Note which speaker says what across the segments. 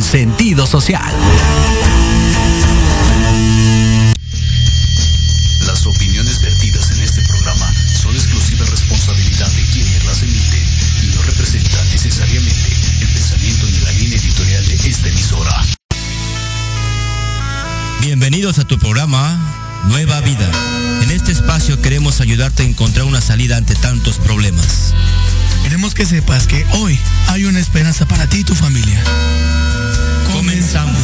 Speaker 1: con sentido social.
Speaker 2: Las opiniones vertidas en este programa son exclusiva responsabilidad de quienes las emiten y no representan necesariamente el pensamiento ni la línea editorial de esta emisora.
Speaker 3: Bienvenidos a tu programa Nueva Vida. En este espacio queremos ayudarte a encontrar una salida ante tantos problemas.
Speaker 4: Queremos que sepas que hoy hay una esperanza para ti y tu familia.
Speaker 3: Comenzamos.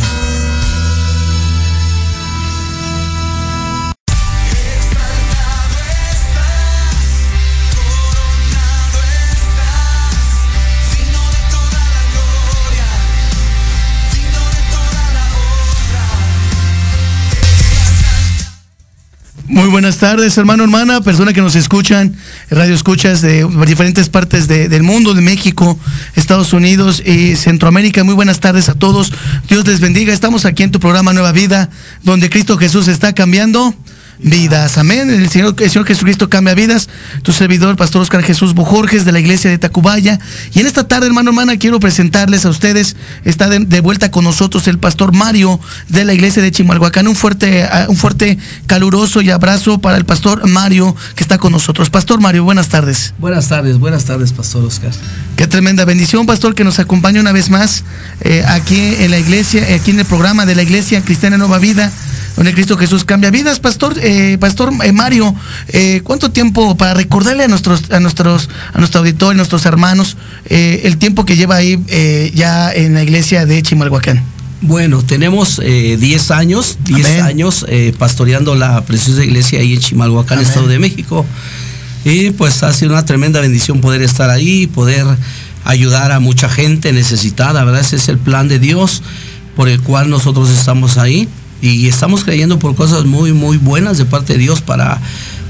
Speaker 4: Buenas tardes, hermano, hermana, persona que nos escuchan, radio escuchas de diferentes partes del mundo, de México, Estados Unidos y Centroamérica. Muy buenas tardes a todos. Dios les bendiga. Estamos aquí en tu programa Nueva Vida, donde Cristo Jesús está cambiando vidas. Amén. El Señor, el Señor Jesucristo cambia vidas. Tu servidor, Pastor Oscar Jesús Bujorges, de la iglesia de Tacubaya. Y en esta tarde, hermano, hermana, quiero presentarles a ustedes. Está de, vuelta con nosotros el Pastor Mario de la iglesia de Chimalhuacán. Un fuerte, ah, un fuerte, caluroso y abrazo para el Pastor Mario que está con nosotros. Pastor Mario, buenas tardes.
Speaker 5: Buenas tardes, buenas tardes, Pastor Oscar.
Speaker 4: Qué tremenda bendición, Pastor, que nos acompaña una vez más eh, aquí en la iglesia, aquí en el programa de la iglesia Cristiana Nueva Vida donde Cristo Jesús cambia vidas. Pastor, eh, Pastor eh, Mario, eh, ¿cuánto tiempo para recordarle a nuestros, a nuestros, a nuestro auditorio, a nuestros hermanos, el tiempo que lleva ahí ya en la iglesia de Chimalhuacán?
Speaker 5: Bueno, tenemos 10 años, 10 años pastoreando la preciosa iglesia ahí en Chimalhuacán, Estado de México. Y pues ha sido una tremenda bendición poder estar ahí, poder ayudar a mucha gente necesitada, ¿verdad? Ese es el plan de Dios por el cual nosotros estamos ahí y estamos creyendo por cosas muy, muy buenas de parte de Dios para,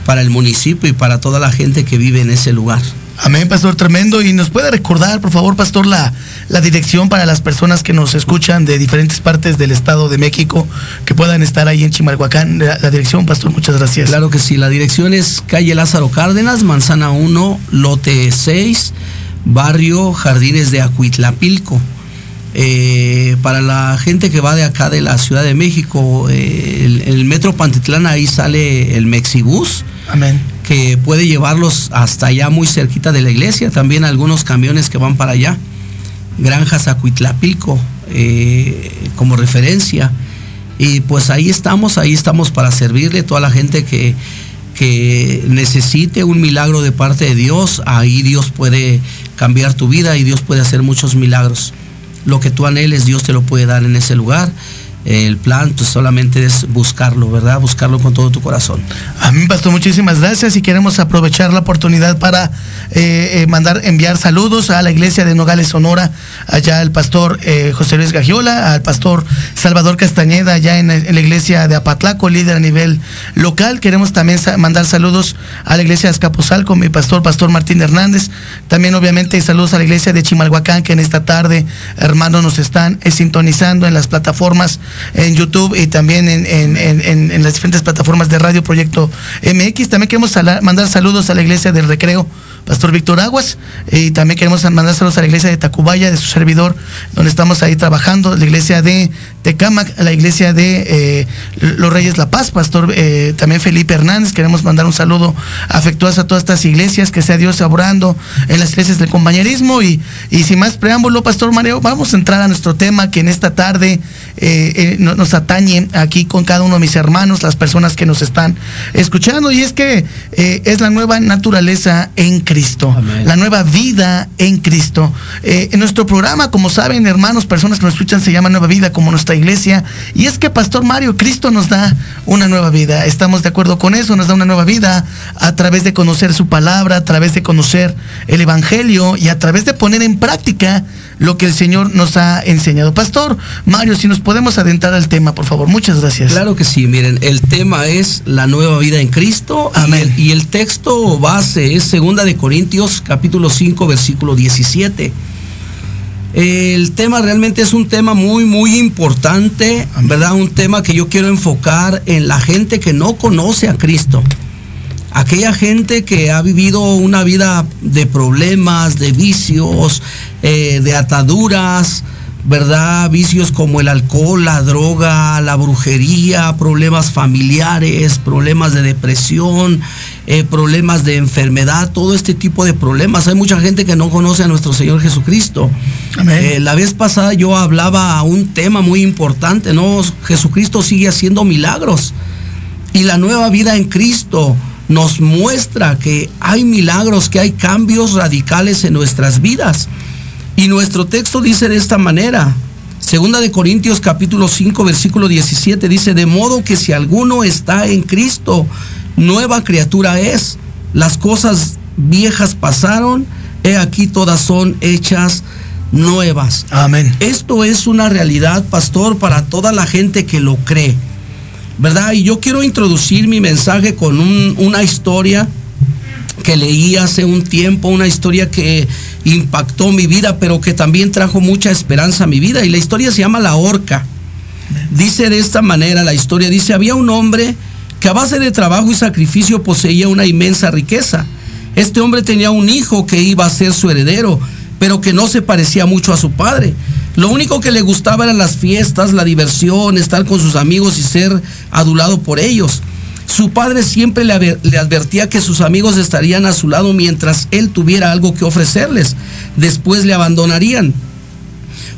Speaker 5: para el municipio y para toda la gente que vive en ese lugar.
Speaker 4: Amén, pastor, tremendo. Y nos puede recordar, por favor, pastor, la, la dirección para las personas que nos escuchan de diferentes partes del Estado de México, que puedan estar ahí en Chimalhuacán. La, la, dirección, pastor, muchas gracias.
Speaker 5: Claro que sí, la dirección es calle Lázaro Cárdenas, Manzana 1, lote 6, barrio Jardines de Acuitlapilco. Eh, para la gente que va de acá de la Ciudad de México, eh, el, metro Pantitlán ahí sale el Mexibus.
Speaker 4: Amén.
Speaker 5: Que puede llevarlos hasta allá muy cerquita de la iglesia. También algunos camiones que van para allá. Granjas Acuitlapilco eh, como referencia. Y pues ahí estamos, ahí estamos para servirle a toda la gente que, que necesite un milagro de parte de Dios. Ahí Dios puede cambiar tu vida y Dios puede hacer muchos milagros lo que tú anheles, Dios te lo puede dar en ese lugar. El plan pues, solamente es buscarlo, ¿verdad? Buscarlo con todo tu corazón.
Speaker 4: A mí, Pastor, muchísimas gracias y queremos aprovechar la oportunidad para eh, eh, mandar, enviar saludos a la iglesia de Nogales, Sonora, allá al pastor eh, José Luis Gagiola, al pastor Salvador Castañeda, allá en, la iglesia de Apatlaco, líder a nivel local. Queremos también mandar saludos a la iglesia de Azcapotzalco, mi pastor, Pastor Martín Hernández. También, obviamente, saludos a la iglesia de Chimalhuacán, que en esta tarde, hermanos, nos están sintonizando en las plataformas en YouTube y también en, en, en, en las diferentes plataformas de Radio Proyecto MX. También queremos mandar saludos a la iglesia del Recreo Pastor Víctor Aguas. Y también queremos mandar saludos a la iglesia de Tacubaya, de su servidor, donde estamos ahí trabajando, la iglesia de Tecamac, la iglesia de eh, Los Reyes La Paz, Pastor eh, también Felipe Hernández. Queremos mandar un saludo afectuoso a todas estas iglesias, que sea Dios obrando en las iglesias del compañerismo. Y, y sin más preámbulo, Pastor Mario, vamos a entrar a nuestro tema que en esta tarde eh, nos atañe aquí con cada uno de mis hermanos, las personas que nos están escuchando. Y es que es la nueva naturaleza en Cristo. Cristo, Amén. la nueva vida en Cristo. Eh, en nuestro programa, como saben, hermanos, personas que nos escuchan, se llama Nueva Vida, como nuestra iglesia. Y es que, Pastor Mario, Cristo nos da una nueva vida. Estamos de acuerdo con eso, nos da una nueva vida a través de conocer su palabra, a través de conocer el Evangelio y a través de poner en práctica lo que el Señor nos ha enseñado. Pastor Mario, si nos podemos adentrar al tema, por favor. Muchas gracias.
Speaker 5: Claro que sí, miren, el tema es la nueva vida en Cristo.
Speaker 4: Amén.
Speaker 5: Y el, y el texto base es segunda de Corintios capítulo 5 versículo 17. El tema realmente es un tema muy, muy importante, Amén. ¿verdad? Un tema que yo quiero enfocar en la gente que no conoce a Cristo. Aquella gente que ha vivido una vida de problemas, de vicios, eh, de ataduras, ¿verdad? Vicios como el alcohol, la droga, la brujería, problemas familiares, problemas de depresión, eh, problemas de enfermedad, todo este tipo de problemas. Hay mucha gente que no conoce a nuestro Señor Jesucristo. Eh, la vez pasada yo hablaba a un tema muy importante, ¿no? Jesucristo sigue haciendo milagros. Y la nueva vida en Cristo nos muestra que hay milagros, que hay cambios radicales en nuestras vidas. Y nuestro texto dice de esta manera, Segunda de Corintios capítulo 5 versículo 17 dice, de modo que si alguno está en Cristo, nueva criatura es. Las cosas viejas pasaron, he aquí todas son hechas nuevas.
Speaker 4: Amén.
Speaker 5: Esto es una realidad, pastor, para toda la gente que lo cree. ¿Verdad? Y yo quiero introducir mi mensaje con un, una historia que leí hace un tiempo, una historia que impactó mi vida, pero que también trajo mucha esperanza a mi vida. Y la historia se llama La Horca. Dice de esta manera la historia, dice, había un hombre que a base de trabajo y sacrificio poseía una inmensa riqueza. Este hombre tenía un hijo que iba a ser su heredero, pero que no se parecía mucho a su padre. Lo único que le gustaba eran las fiestas, la diversión, estar con sus amigos y ser adulado por ellos. Su padre siempre le, advertía que sus amigos estarían a su lado mientras él tuviera algo que ofrecerles. Después le abandonarían.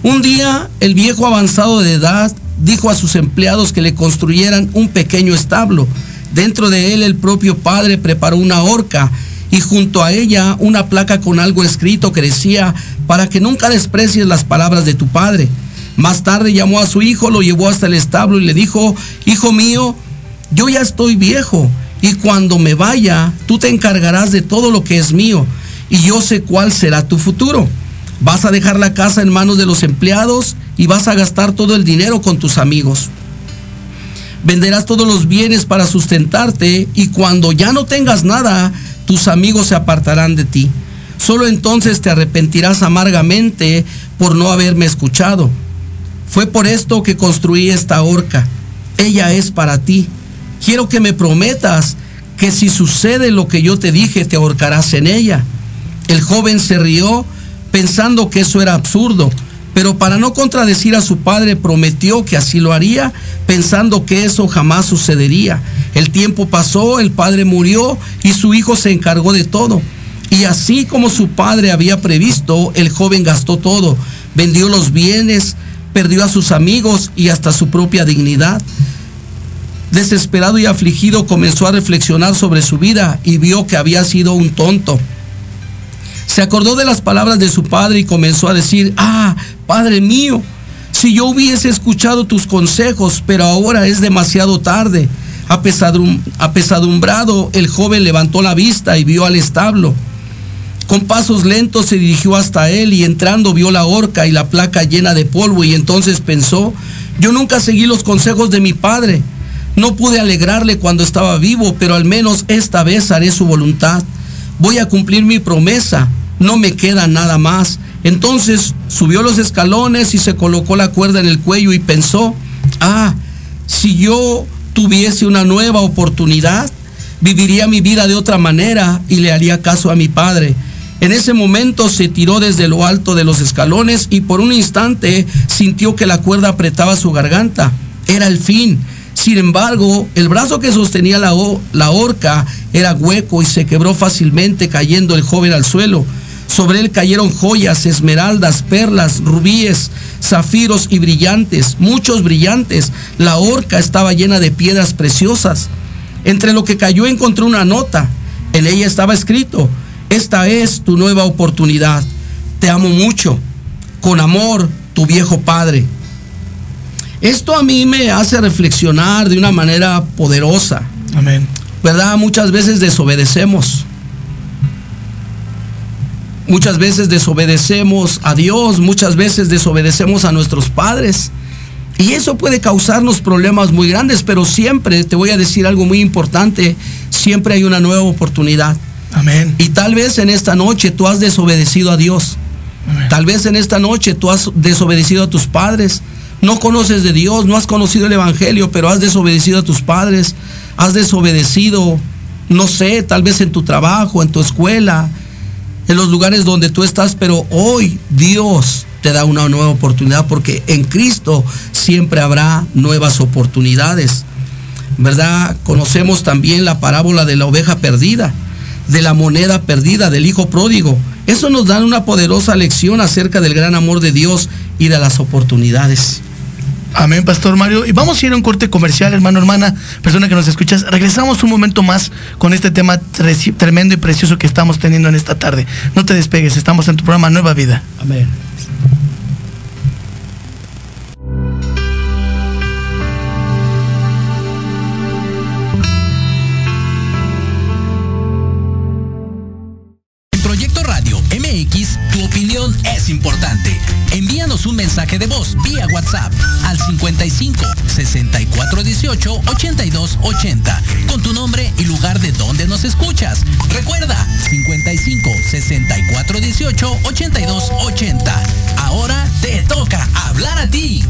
Speaker 5: Un día, el viejo avanzado de edad dijo a sus empleados que le construyeran un pequeño establo. Dentro de él el propio padre preparó una horca y junto a ella una placa con algo escrito que decía, para que nunca desprecies las palabras de tu padre. Más tarde llamó a su hijo, lo llevó hasta el establo y le dijo, hijo mío, yo ya estoy viejo y cuando me vaya, tú te encargarás de todo lo que es mío y yo sé cuál será tu futuro. Vas a dejar la casa en manos de los empleados y vas a gastar todo el dinero con tus amigos. Venderás todos los bienes para sustentarte y cuando ya no tengas nada, tus amigos se apartarán de ti. Solo entonces te arrepentirás amargamente por no haberme escuchado. Fue por esto que construí esta horca. Ella es para ti. Quiero que me prometas que si sucede lo que yo te dije, te ahorcarás en ella. El joven se rió pensando que eso era absurdo, pero para no contradecir a su padre prometió que así lo haría, pensando que eso jamás sucedería. El tiempo pasó, el padre murió y su hijo se encargó de todo. Y así como su padre había previsto, el joven gastó todo, vendió los bienes, perdió a sus amigos y hasta su propia dignidad. Desesperado y afligido comenzó a reflexionar sobre su vida y vio que había sido un tonto. Se acordó de las palabras de su padre y comenzó a decir, ah, Padre mío, Si yo hubiese escuchado tus consejos, pero ahora es demasiado tarde. Apesadumbrado, el joven levantó la vista y vio al establo. Con pasos lentos se dirigió hasta él y entrando vio la horca y la placa llena de polvo y entonces pensó, yo nunca seguí los consejos de mi padre. No pude alegrarle cuando estaba vivo, pero al menos esta vez haré su voluntad. Voy a cumplir mi promesa. No me queda nada más. Entonces subió los escalones y se colocó la cuerda en el cuello y pensó, ah, si yo tuviese una nueva oportunidad, viviría mi vida de otra manera y le haría caso a mi padre. En ese momento se tiró desde lo alto de los escalones y por un instante sintió que la cuerda apretaba su garganta. Era el fin. Sin embargo, el brazo que sostenía la, la horca era hueco y se quebró fácilmente cayendo el joven al suelo. Sobre él cayeron joyas, esmeraldas, perlas, rubíes, zafiros y brillantes, muchos brillantes. La horca estaba llena de piedras preciosas. Entre lo que cayó encontró una nota. En ella estaba escrito, esta es tu nueva oportunidad. Te amo mucho. Con amor, tu viejo padre. Esto a mí me hace reflexionar de una manera poderosa.
Speaker 4: Amén.
Speaker 5: ¿Verdad? Muchas veces desobedecemos. Muchas veces desobedecemos a Dios, muchas veces desobedecemos a nuestros padres. Y eso puede causarnos problemas muy grandes, pero siempre, te voy a decir algo muy importante, siempre hay una nueva oportunidad.
Speaker 4: Amén.
Speaker 5: Y tal vez en esta noche tú has desobedecido a Dios. Tal vez en esta noche tú has desobedecido a tus padres. No conoces de Dios, no has conocido el Evangelio, pero has desobedecido a tus padres. Has desobedecido, no sé, tal vez en tu trabajo, en tu escuela, en los lugares donde tú estás, pero hoy Dios te da una nueva oportunidad porque en Cristo siempre habrá nuevas oportunidades. ¿Verdad? Conocemos también la parábola de la oveja perdida de la moneda perdida del hijo pródigo. Eso nos da una poderosa lección acerca del gran amor de Dios y de las oportunidades.
Speaker 4: Amén, Pastor Mario. Y vamos a ir a un corte comercial, hermano, hermana, persona que nos escuchas. Regresamos un momento más con este tema tremendo y precioso que estamos teniendo en esta tarde. No te despegues, estamos en tu programa Nueva Vida.
Speaker 5: Amén.
Speaker 1: importante. Envíanos un mensaje de voz vía WhatsApp 55 64 18 82 80 con tu nombre y lugar de donde nos escuchas. Recuerda 55 64 18 82 80. Ahora te toca hablar a ti.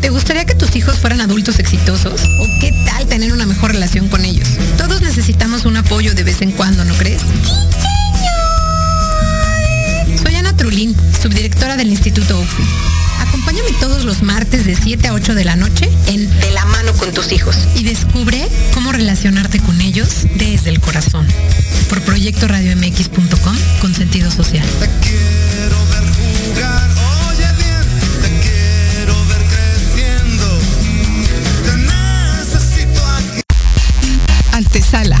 Speaker 6: ¿Te gustaría que tus hijos fueran adultos exitosos? ¿O qué tal tener una mejor relación con ellos? Todos necesitamos un apoyo de vez en cuando, ¿no crees? Trulín, subdirectora del Instituto UFI. Acompáñame todos los martes de 7 a 8 de la noche en De la mano con tus hijos y descubre cómo relacionarte con ellos desde el corazón. Por proyectoradiomx.com con sentido social.
Speaker 7: Antesala,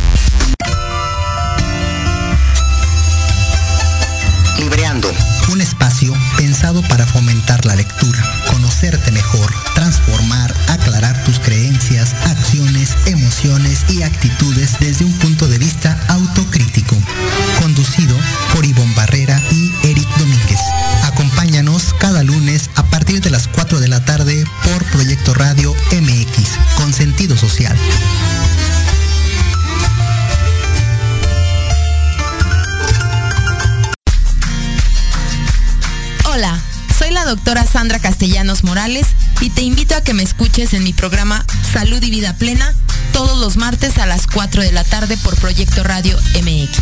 Speaker 8: desenho 4 de la tarde por Proyecto Radio MX.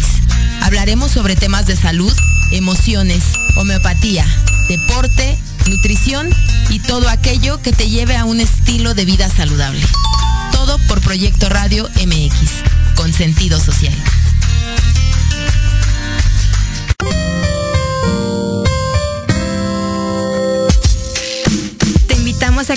Speaker 9: Hablaremos sobre temas de salud, emociones, homeopatía, deporte, nutrición y todo aquello que te lleve a un estilo de vida saludable. Todo por Proyecto Radio MX con sentido social.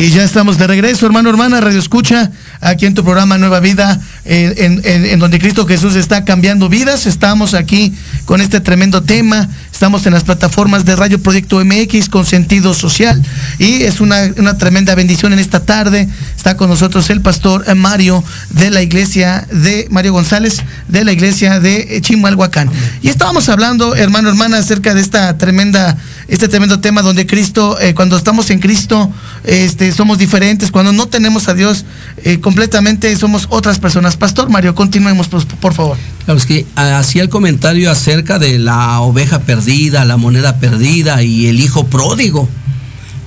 Speaker 4: Y ya estamos de regreso, hermano, hermana, Radio Escucha, aquí en tu programa Nueva Vida, en, donde Cristo Jesús está cambiando vidas. Estamos aquí con este tremendo tema. Estamos en las plataformas de Radio Proyecto MX con sentido social. Y es una, una tremenda bendición en esta tarde. Está con nosotros el pastor Mario de la iglesia de Mario González, de la iglesia de Chimalhuacán. Y estábamos hablando, hermano, hermana, acerca de esta tremenda, este tremendo tema donde Cristo, eh, cuando estamos en Cristo, este, somos diferentes, cuando no tenemos a Dios eh, completamente somos otras personas. Pastor Mario, continuemos por, por favor.
Speaker 5: Claro, es que hacía el comentario acerca de la oveja perdida, la moneda perdida y el hijo pródigo.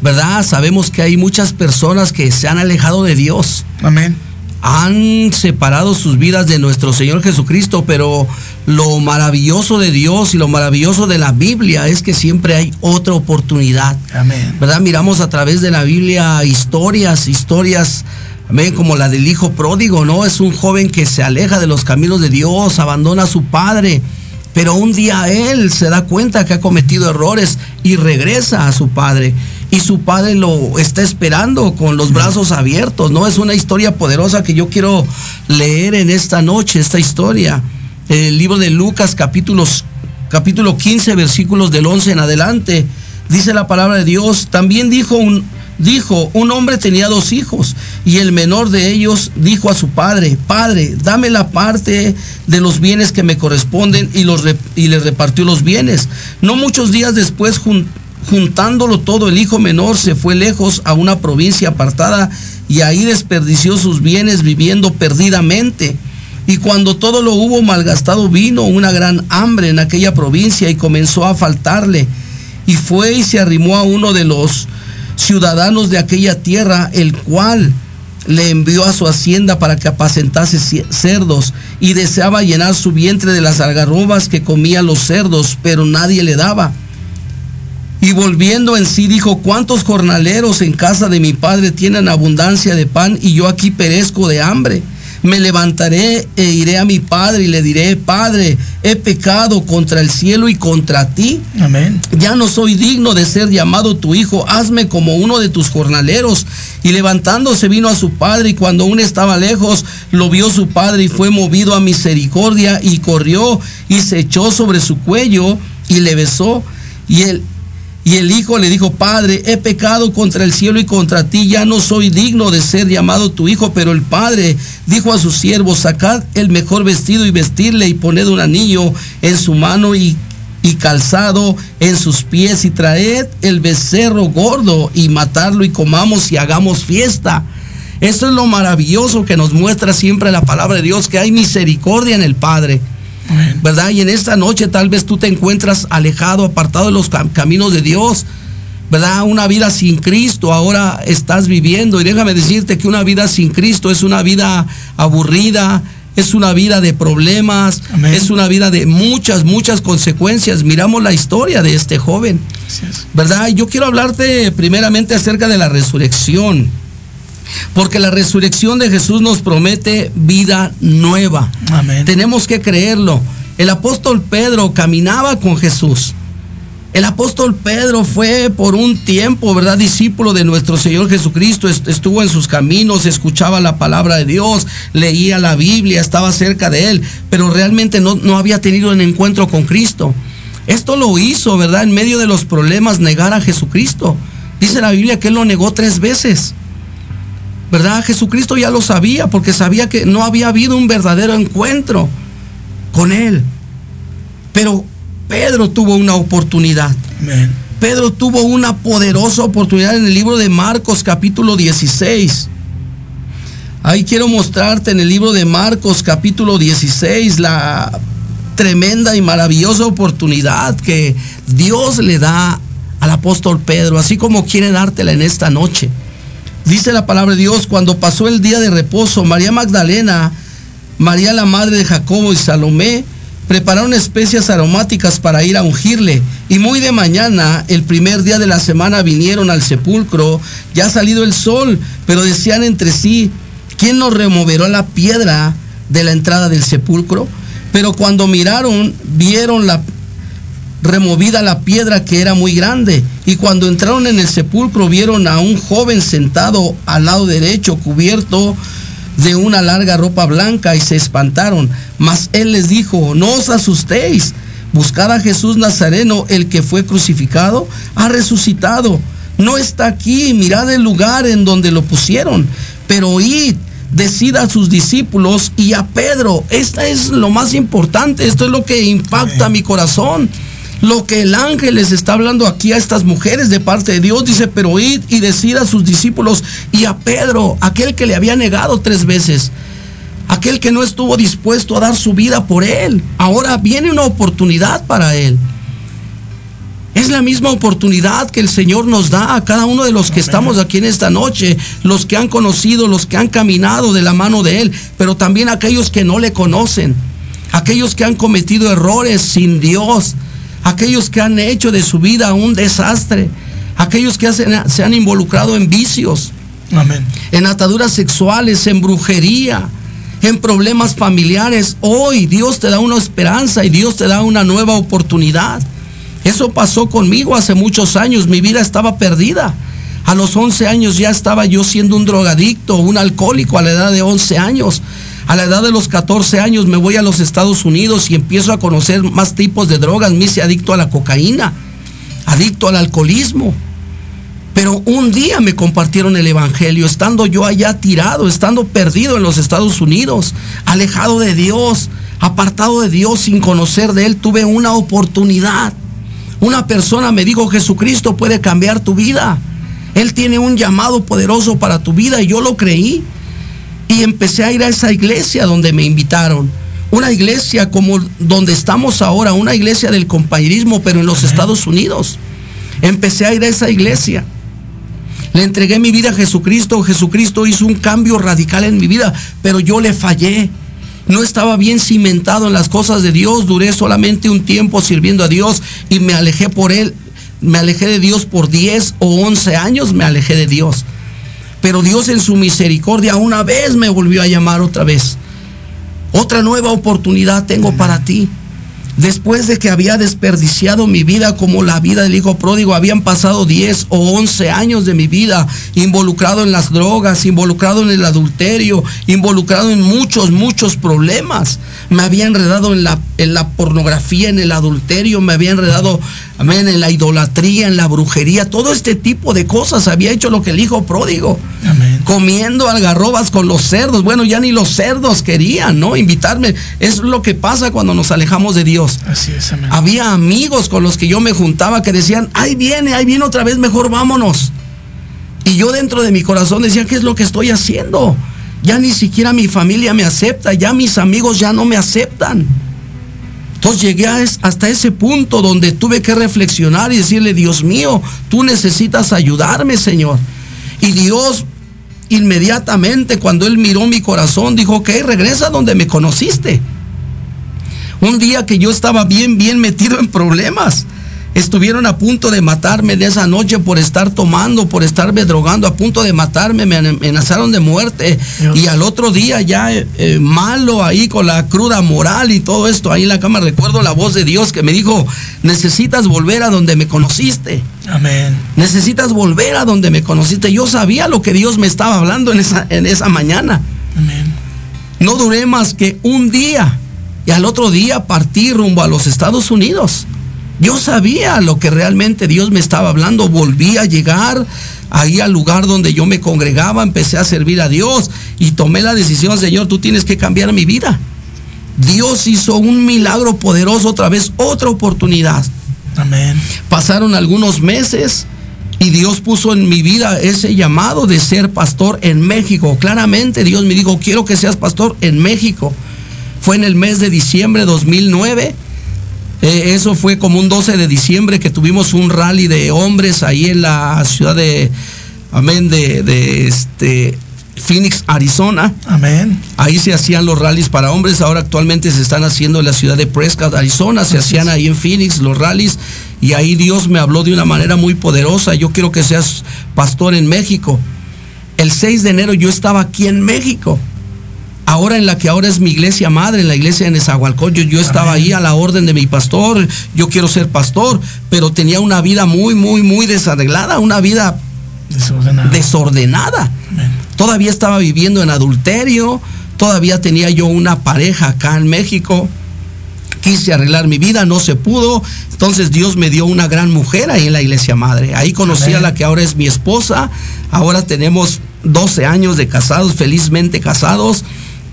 Speaker 5: ¿Verdad? Sabemos que hay muchas personas que se han alejado de Dios.
Speaker 4: Amén.
Speaker 5: Han separado sus vidas de nuestro Señor Jesucristo, pero lo maravilloso de Dios y lo maravilloso de la Biblia es que siempre hay otra oportunidad.
Speaker 4: Amén.
Speaker 5: ¿Verdad? Miramos a través de la Biblia historias, historias Como la del hijo pródigo, ¿no? Es un joven que se aleja de los caminos de Dios, abandona a su padre, pero un día él se da cuenta que ha cometido errores y regresa a su padre. Y su padre lo está esperando con los brazos abiertos, ¿no? Es una historia poderosa que yo quiero leer en esta noche, esta historia. El libro de Lucas, capítulos, capítulo 15, versículos del 11 en adelante. Dice la palabra de Dios, también dijo un, dijo, un hombre tenía dos hijos y el menor de ellos dijo a su padre, Padre, dame la parte de los bienes que me corresponden y, los, y le repartió los bienes. No muchos días después, jun, juntándolo todo, el hijo menor se fue lejos a una provincia apartada y ahí desperdició sus bienes viviendo perdidamente. Y cuando todo lo hubo malgastado, vino una gran hambre en aquella provincia y comenzó a faltarle. Y fue y se arrimó a uno de los ciudadanos de aquella tierra, el cual le envió a su hacienda para que apacentase cerdos y deseaba llenar su vientre de las algarrobas que comían los cerdos, pero nadie le daba. Y volviendo en sí dijo, ¿cuántos jornaleros en casa de mi padre tienen abundancia de pan y yo aquí perezco de hambre? Me levantaré e iré a mi padre y le diré, Padre, he pecado contra el cielo y contra ti.
Speaker 4: Amén.
Speaker 5: Ya no soy digno de ser llamado tu hijo, hazme como uno de tus jornaleros. Y levantándose vino a su padre y cuando aún estaba lejos, lo vio su padre y fue movido a misericordia y corrió y se echó sobre su cuello y le besó. Y él, y el hijo le dijo, Padre, he pecado contra el cielo y contra ti, ya no soy digno de ser llamado tu hijo. Pero el padre dijo a sus siervos, sacad el mejor vestido y vestirle y poned un anillo en su mano y, y calzado en sus pies y traed el becerro gordo y matarlo y comamos y hagamos fiesta. Eso es lo maravilloso que nos muestra siempre la palabra de Dios, que hay misericordia en el Padre. ¿Verdad? Y en esta noche tal vez tú te encuentras alejado, apartado de los caminos de Dios, ¿verdad? Una vida sin Cristo ahora estás viviendo. Y déjame decirte que una vida sin Cristo es una vida aburrida, es una vida de problemas, Amén. es una vida de muchas, muchas consecuencias. Miramos la historia de este joven, ¿verdad? Yo quiero hablarte primeramente acerca de la resurrección. Porque la resurrección de Jesús nos promete vida nueva.
Speaker 4: Amén.
Speaker 5: Tenemos que creerlo. El apóstol Pedro caminaba con Jesús. El apóstol Pedro fue por un tiempo, ¿verdad? Discípulo de nuestro Señor Jesucristo, estuvo en sus caminos, escuchaba la palabra de Dios, leía la Biblia, estaba cerca de él, pero realmente no, no había tenido un encuentro con Cristo. Esto lo hizo, ¿verdad? En medio de los problemas, negar a Jesucristo. Dice la Biblia que él lo negó tres veces. ¿Verdad? Jesucristo ya lo sabía porque sabía que no había habido un verdadero encuentro con Él. Pero Pedro tuvo una oportunidad. Pedro tuvo una poderosa oportunidad en el libro de Marcos capítulo 16. Ahí quiero mostrarte en el libro de Marcos capítulo 16 la tremenda y maravillosa oportunidad que Dios le da al apóstol Pedro, así como quiere dártela en esta noche. Dice la palabra de Dios, cuando pasó el día de reposo, María Magdalena, María la madre de Jacobo y Salomé prepararon especias aromáticas para ir a ungirle. Y muy de mañana, el primer día de la semana, vinieron al sepulcro, ya ha salido el sol, pero decían entre sí, ¿quién nos removerá la piedra de la entrada del sepulcro? Pero cuando miraron, vieron la removida la piedra que era muy grande. Y cuando entraron en el sepulcro, vieron a un joven sentado al lado derecho, cubierto de una larga ropa blanca, y se espantaron. Mas él les dijo, no os asustéis, buscad a Jesús Nazareno, el que fue crucificado, ha resucitado. No está aquí, mirad el lugar en donde lo pusieron, pero id decida a sus discípulos y a Pedro. Esta es lo más importante, esto es lo que impacta mi corazón. Lo que el ángel les está hablando aquí a estas mujeres de parte de Dios, dice, pero id y decida a sus discípulos y a Pedro, aquel que le había negado tres veces, aquel que no estuvo dispuesto a dar su vida por él. Ahora viene una oportunidad para él. Es la misma oportunidad que el Señor nos da a cada uno de los que estamos aquí en esta noche, los que han conocido, los que han caminado de la mano de Él, pero también aquellos que no le conocen, aquellos que han cometido errores sin Dios, aquellos que han hecho de su vida un desastre, aquellos que se han involucrado en vicios, en ataduras sexuales, en brujería, en problemas familiares. Hoy Dios te da una esperanza y Dios te da una nueva oportunidad. Eso pasó conmigo hace muchos años, mi vida estaba perdida. A los 11 años ya estaba yo siendo un drogadicto, un alcohólico a la edad de 11 años. A la edad de los 14 años me voy a los Estados Unidos y empiezo a conocer más tipos de drogas. Me hice adicto a la cocaína, adicto al alcoholismo. Pero un día me compartieron el Evangelio, estando yo allá tirado, estando perdido en los Estados Unidos, alejado de Dios, apartado de Dios, sin conocer de Él, tuve una oportunidad. Una persona me dijo, Jesucristo puede cambiar tu vida. Él tiene un llamado poderoso para tu vida y yo lo creí. Y empecé a ir a esa iglesia donde me invitaron. Una iglesia como donde estamos ahora, una iglesia del compañerismo, pero en los Estados Unidos. Empecé a ir a esa iglesia. Le entregué mi vida a Jesucristo. Jesucristo hizo un cambio radical en mi vida, pero yo le fallé no estaba bien cimentado en las cosas de Dios, duré solamente un tiempo sirviendo a Dios y me alejé por Él, me alejé de Dios por 10 o 11 años, me alejé de Dios. Pero Dios en su misericordia una vez me volvió a llamar otra vez. Otra nueva oportunidad tengo para ti después de que había desperdiciado mi vida como la vida del hijo pródigo, habían pasado 10 o 11 años de mi vida involucrado en las drogas, involucrado en el adulterio, involucrado en muchos, muchos problemas. Me había enredado en la, en la pornografía, en el adulterio, me había enredado amén, en la idolatría, en la brujería, todo este tipo de cosas. Había hecho lo que el hijo pródigo. Comiendo algarrobas con los cerdos. Bueno, ya ni los cerdos querían, ¿no? Invitarme. Es lo que pasa cuando nos alejamos de Dios.
Speaker 4: Así es, amén.
Speaker 5: Había amigos con los que yo me juntaba que decían, ahí viene, ahí viene otra vez, mejor vámonos. Y yo dentro de mi corazón decía, ¿qué es lo que estoy haciendo? Ya ni siquiera mi familia me acepta, ya mis amigos ya no me aceptan. Entonces llegué hasta ese punto donde tuve que reflexionar y decirle, Dios mío, tú necesitas ayudarme, Señor. Y Dios inmediatamente cuando Él miró mi corazón dijo, ok, regresa donde me conociste. Un día que yo estaba bien, bien metido en problemas. Estuvieron a punto de matarme de esa noche por estar tomando, por estarme drogando, a punto de matarme, me amenazaron de muerte. Y al otro día ya eh, eh, malo ahí con la cruda moral y todo esto, ahí en la cama recuerdo la voz de Dios que me dijo, necesitas volver a donde me conociste.
Speaker 4: Amén.
Speaker 5: Necesitas volver a donde me conociste. Yo sabía lo que Dios me estaba hablando en esa, en esa mañana.
Speaker 4: Amén.
Speaker 5: No duré más que un día y al otro día partí rumbo a los Estados Unidos. Yo sabía lo que realmente Dios me estaba hablando. Volví a llegar ahí al lugar donde yo me congregaba, empecé a servir a Dios y tomé la decisión, Señor, tú tienes que cambiar mi vida. Dios hizo un milagro poderoso otra vez, otra oportunidad.
Speaker 4: Amén.
Speaker 5: Pasaron algunos meses y Dios puso en mi vida ese llamado de ser pastor en México. Claramente Dios me dijo, quiero que seas pastor en México. Fue en el mes de diciembre de 2009. Eh, eso fue como un 12 de diciembre que tuvimos un rally de hombres ahí en la ciudad de, amén, de, de este, Phoenix, Arizona.
Speaker 4: Amén.
Speaker 5: Ahí se hacían los rallies para hombres. Ahora actualmente se están haciendo en la ciudad de Prescott, Arizona. Se hacían ahí en Phoenix los rallies. Y ahí Dios me habló de una manera muy poderosa. Yo quiero que seas pastor en México. El 6 de enero yo estaba aquí en México. Ahora en la que ahora es mi iglesia madre, en la iglesia de Nezahualcóyotl, yo, yo estaba ahí a la orden de mi pastor. Yo quiero ser pastor, pero tenía una vida muy, muy, muy desarreglada, una vida desordenada. Todavía estaba viviendo en adulterio, todavía tenía yo una pareja acá en México. Quise arreglar mi vida, no se pudo. Entonces Dios me dio una gran mujer ahí en la iglesia madre. Ahí conocí
Speaker 4: Amén.
Speaker 5: a la que ahora es mi esposa. Ahora tenemos 12 años de casados, felizmente casados.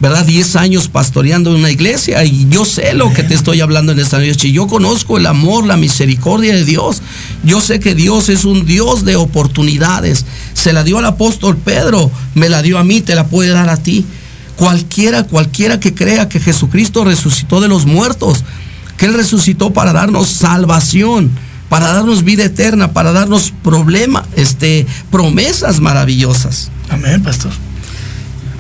Speaker 5: ¿Verdad? 10 años pastoreando una iglesia y yo sé lo que te estoy hablando en esta noche. Yo conozco el amor, la misericordia de Dios. Yo sé que Dios es un Dios de oportunidades. Se la dio al apóstol Pedro, me la dio a mí, te la puede dar a ti. Cualquiera, cualquiera que crea que Jesucristo resucitó de los muertos, que Él resucitó para darnos salvación, para darnos vida eterna, para darnos problemas, este, promesas maravillosas.
Speaker 4: Amén, pastor.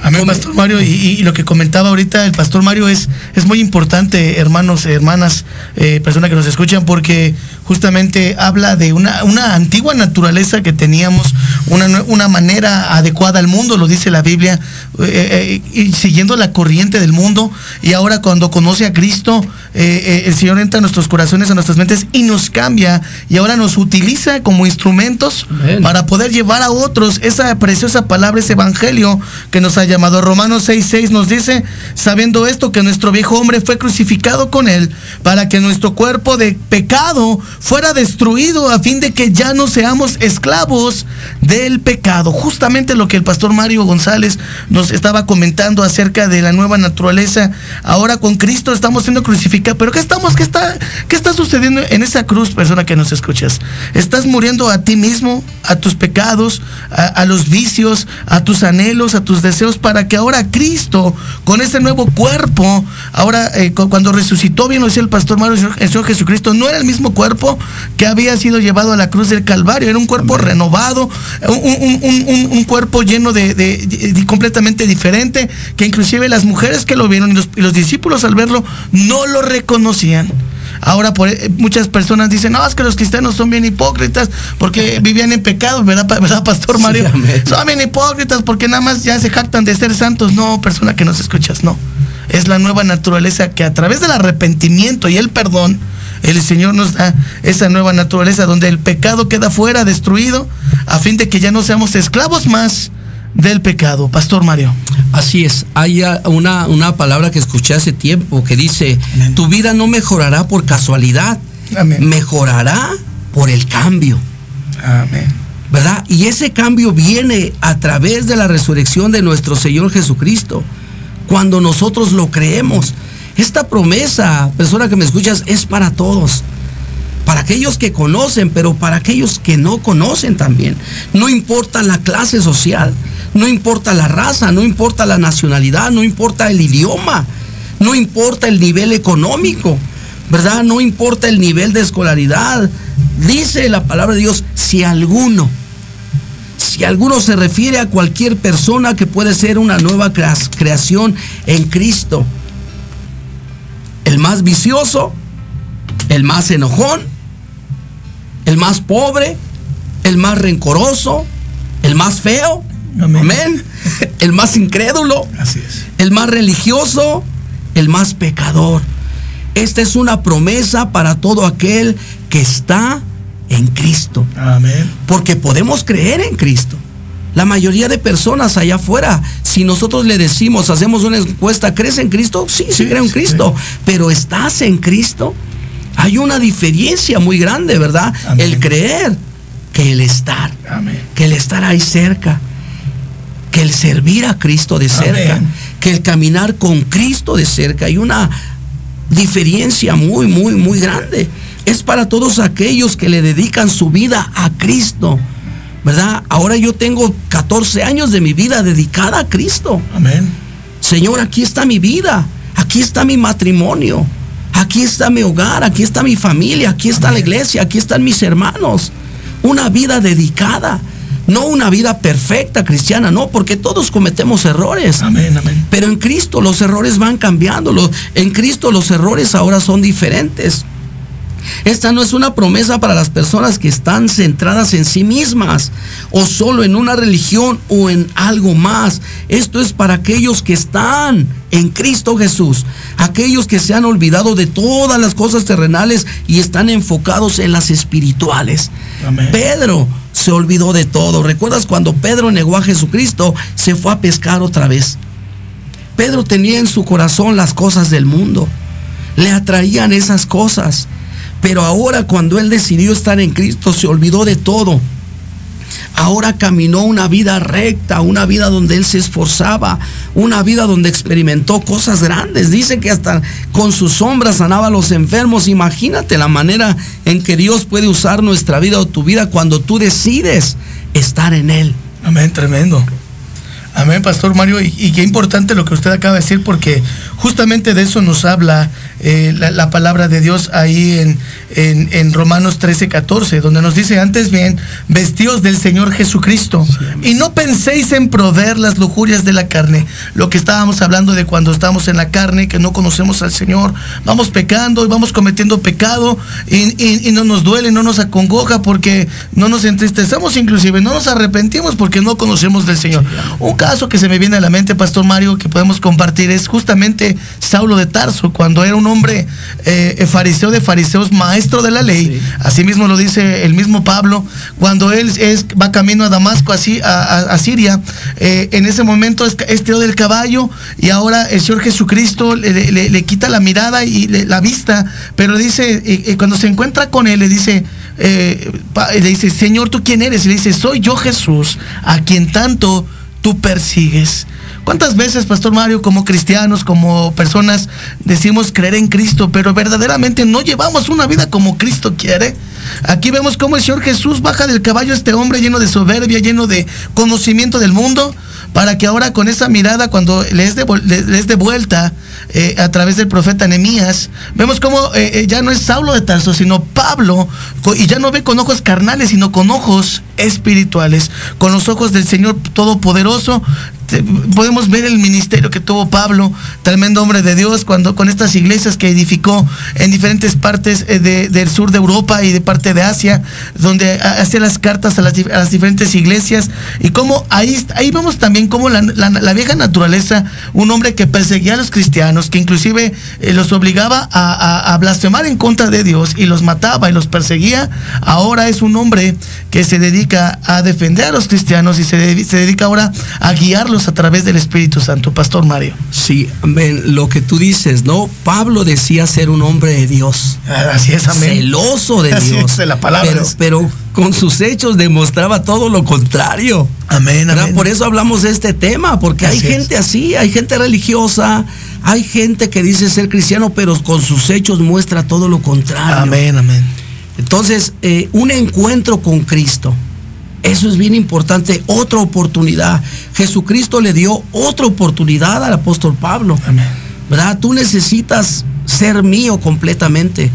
Speaker 4: Amén, Pastor Mario. Y, y lo que comentaba ahorita el Pastor Mario es, es muy importante, hermanos, hermanas, eh, personas que nos escuchan, porque justamente habla de una, una antigua naturaleza que teníamos, una, una manera adecuada al mundo, lo dice la Biblia, eh, eh, y siguiendo la corriente del mundo. Y ahora cuando conoce a Cristo, eh, eh, el Señor entra a nuestros corazones, a nuestras mentes y nos cambia. Y ahora nos utiliza como instrumentos para poder llevar a otros esa preciosa palabra, ese evangelio que nos ha llamado. Romanos 6:6 nos dice, sabiendo esto, que nuestro viejo hombre fue crucificado con él, para que nuestro cuerpo de pecado fuera destruido, a fin de que ya no seamos esclavos del pecado. Justamente lo que el pastor Mario González nos estaba comentando acerca de la nueva naturaleza. Ahora con Cristo estamos siendo crucificados. Pero ¿qué estamos? ¿Qué está, qué está sucediendo en esa cruz, persona que nos escuchas? Estás muriendo a ti mismo, a tus pecados, a, los vicios, a tus anhelos, a tus deseos, para que ahora Cristo, con ese nuevo cuerpo, ahora eh, cu- cuando resucitó, bien lo decía el pastor Mario, el Señor Jesucristo, no era el mismo cuerpo que había sido llevado a la cruz del Calvario, era un cuerpo renovado, un, un- un- un- cuerpo lleno de, de- de- completamente diferente, que inclusive las mujeres que lo vieron y los, y los discípulos al verlo no lo reconocían. Ahora por, eh, muchas personas dicen, no, es que los cristianos son bien hipócritas porque vivían en pecado, ¿verdad, pa- verdad Pastor Mario? son bien hipócritas porque nada más ya se jactan de ser santos. No, persona que nos escuchas, no. Es la nueva naturaleza que a través del arrepentimiento y el perdón, el Señor nos da esa nueva naturaleza donde el pecado queda fuera, destruido, a fin de que ya no seamos esclavos más del pecado. Pastor Mario.
Speaker 5: Así es, hay una, una palabra que escuché hace tiempo que dice,
Speaker 4: Amén.
Speaker 5: tu vida no mejorará por casualidad,
Speaker 4: Amén.
Speaker 5: mejorará por el cambio.
Speaker 4: Amén.
Speaker 5: ¿verdad? Y ese cambio viene a través de la resurrección de nuestro Señor Jesucristo, cuando nosotros lo creemos. Esta promesa, persona que me escuchas, es para todos. Para aquellos que conocen, pero para aquellos que no conocen también. No importa la clase social, no importa la raza, no importa la nacionalidad, no importa el idioma, no importa el nivel económico, ¿verdad? No importa el nivel de escolaridad. Dice la palabra de Dios, si alguno, si alguno se refiere a cualquier persona que puede ser una nueva crea- creación en Cristo, el más vicioso, el más enojón, el más pobre, el más rencoroso, el más feo,
Speaker 4: Amén.
Speaker 5: amén, el más incrédulo,
Speaker 4: Así es.
Speaker 5: el más religioso, el más pecador. Esta es una promesa para todo aquel que está en Cristo,
Speaker 4: Amén.
Speaker 5: porque podemos creer en Cristo. La mayoría de personas allá afuera, si nosotros le decimos, hacemos una encuesta, ¿crees en Cristo? Sí, sí, creo en
Speaker 4: sí.
Speaker 5: Cristo, pero ¿estás en Cristo? Hay una diferencia muy grande, ¿verdad?
Speaker 4: Amén.
Speaker 5: El creer que el estar,
Speaker 4: Amén.
Speaker 5: que el estar ahí cerca, que el servir a Cristo de cerca,
Speaker 4: Amén.
Speaker 5: que el caminar con Cristo de cerca. Hay una diferencia muy, muy, muy grande. Es para todos aquellos que le dedican su vida a Cristo. ¿Verdad? Ahora yo tengo 14 años de mi vida dedicada a Cristo.
Speaker 4: Amén.
Speaker 5: Señor, aquí está mi vida. Aquí está mi matrimonio. Aquí está mi hogar. Aquí está mi familia. Aquí está la iglesia. Aquí están mis hermanos. Una vida dedicada. No una vida perfecta cristiana, no, porque todos cometemos errores.
Speaker 4: Amén, amén.
Speaker 5: Pero en Cristo los errores van cambiando. En Cristo los errores ahora son diferentes. Esta no es una promesa para las personas que están centradas en sí mismas o solo en una religión o en algo más. Esto es para aquellos que están en Cristo Jesús, aquellos que se han olvidado de todas las cosas terrenales y están enfocados en las espirituales. Pedro se olvidó de todo. ¿Recuerdas cuando Pedro negó a Jesucristo? Se fue a pescar otra vez. Pedro tenía en su corazón las cosas del mundo. Le atraían esas cosas. Pero ahora cuando él decidió estar en Cristo se olvidó de todo. Ahora caminó una vida recta, una vida donde él se esforzaba, una vida donde experimentó cosas grandes. Dice que hasta con sus sombras sanaba a los enfermos. Imagínate la manera en que Dios puede usar nuestra vida o tu vida cuando tú decides estar en Él.
Speaker 4: Amén, tremendo. Amén, Pastor Mario. Y, qué importante lo que usted acaba de decir, porque justamente de eso nos habla eh, la, palabra de Dios ahí en, en, Romanos 13, 14, donde nos dice, antes bien, vestidos del Señor Jesucristo, y no penséis en proveer las lujurias de la carne. Lo que estábamos hablando de cuando estamos en la carne, que no conocemos al Señor, vamos pecando y vamos cometiendo pecado y, y no nos duele, no nos acongoja porque no nos entristecemos, inclusive no nos arrepentimos porque no conocemos del Señor. Un caso que se me viene a la mente, Pastor Mario, que podemos compartir es justamente Saulo de Tarso, cuando era un hombre eh, fariseo de fariseos, maestro de la ley. Así mismo lo dice el mismo Pablo, cuando él es, va camino a Damasco, así, a, Siria, eh, en ese momento es, es del caballo y ahora el Señor Jesucristo le, quita la mirada y la vista, pero dice, eh, cuando se encuentra con él, le dice, le dice, Señor, ¿tú quién eres? Y le dice, soy yo Jesús, a quien tanto tú persigues. ¿Cuántas veces, Pastor Mario, como cristianos, como personas, decimos creer en Cristo, pero verdaderamente no llevamos una vida como Cristo quiere? Aquí vemos cómo el Señor Jesús baja del caballo a este hombre lleno de soberbia, lleno de conocimiento del mundo, para que ahora con esa mirada, cuando le es de, de vuelta eh, a través del profeta Nehemías, vemos cómo eh, eh, ya no es Saulo de Tarso, sino Pablo, y ya no ve con ojos carnales, sino con ojos espirituales, con los ojos del Señor Todopoderoso, podemos ver el ministerio que tuvo Pablo, tremendo hombre de Dios, cuando con estas iglesias que edificó en diferentes partes eh, del sur de Europa y de parte de Asia, donde hacía las cartas a las, diferentes iglesias, y cómo ahí, ahí vemos también cómo la, vieja naturaleza, un hombre que perseguía a los cristianos, que inclusive eh, los obligaba a, blasfemar en contra de Dios y los mataba y los perseguía, ahora es un hombre que se dedica a defender a los cristianos y se, se dedica ahora a guiarlos a través del Espíritu Santo, Pastor Mario.
Speaker 5: Sí, amén. Lo que tú dices, ¿no? Pablo decía ser un hombre de Dios.
Speaker 4: Ah, así es, amén.
Speaker 5: Celoso de Dios.
Speaker 4: la palabra.
Speaker 5: Pero, con sus hechos demostraba todo lo contrario.
Speaker 4: Amén, amén.
Speaker 5: Por eso hablamos de este tema, porque hay gente así, hay gente religiosa, hay gente que dice ser cristiano, pero con sus hechos muestra todo lo contrario.
Speaker 4: Amén, amén.
Speaker 5: Entonces, eh, un encuentro con Cristo eso es bien importante, otra oportunidad. Jesucristo le dio otra oportunidad al apóstol Pablo. ¿Verdad? Tú necesitas ser mío completamente.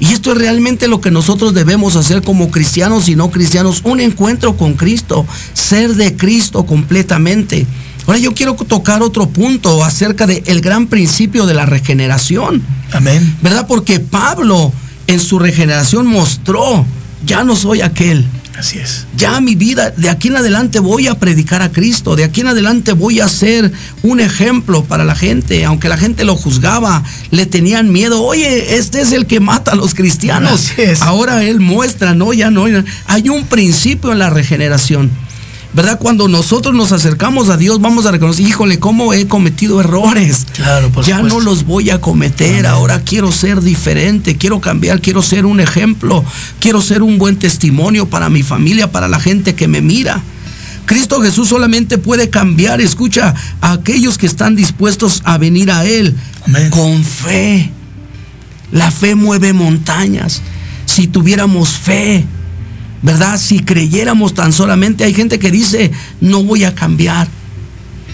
Speaker 5: Y esto es realmente lo que nosotros debemos hacer como cristianos y no cristianos, un encuentro con Cristo, ser de Cristo completamente. Ahora yo quiero tocar otro punto acerca del gran principio de la regeneración.
Speaker 4: Amén.
Speaker 5: ¿Verdad? Porque Pablo en su regeneración mostró, ya no soy aquel,
Speaker 4: Así es.
Speaker 5: Ya mi vida, de aquí en adelante voy a predicar a Cristo, de aquí en adelante voy a ser un ejemplo para la gente, aunque la gente lo juzgaba, le tenían miedo, oye, este es el que mata a los cristianos. Ahora él muestra, no, ya no, hay un principio en la regeneración. ¿Verdad? Cuando nosotros nos acercamos a Dios, vamos a reconocer, híjole, cómo he cometido errores.
Speaker 4: Claro, por
Speaker 5: Ya no los voy a cometer, ahora quiero ser diferente, quiero cambiar, quiero ser un ejemplo, quiero ser un buen testimonio para mi familia, para la gente que me mira. Cristo Jesús solamente puede cambiar, escucha, a aquellos que están dispuestos a venir a Él con fe. La fe mueve montañas. Si tuviéramos fe, ¿verdad? Si creyéramos tan solamente, hay gente que dice, no voy a cambiar.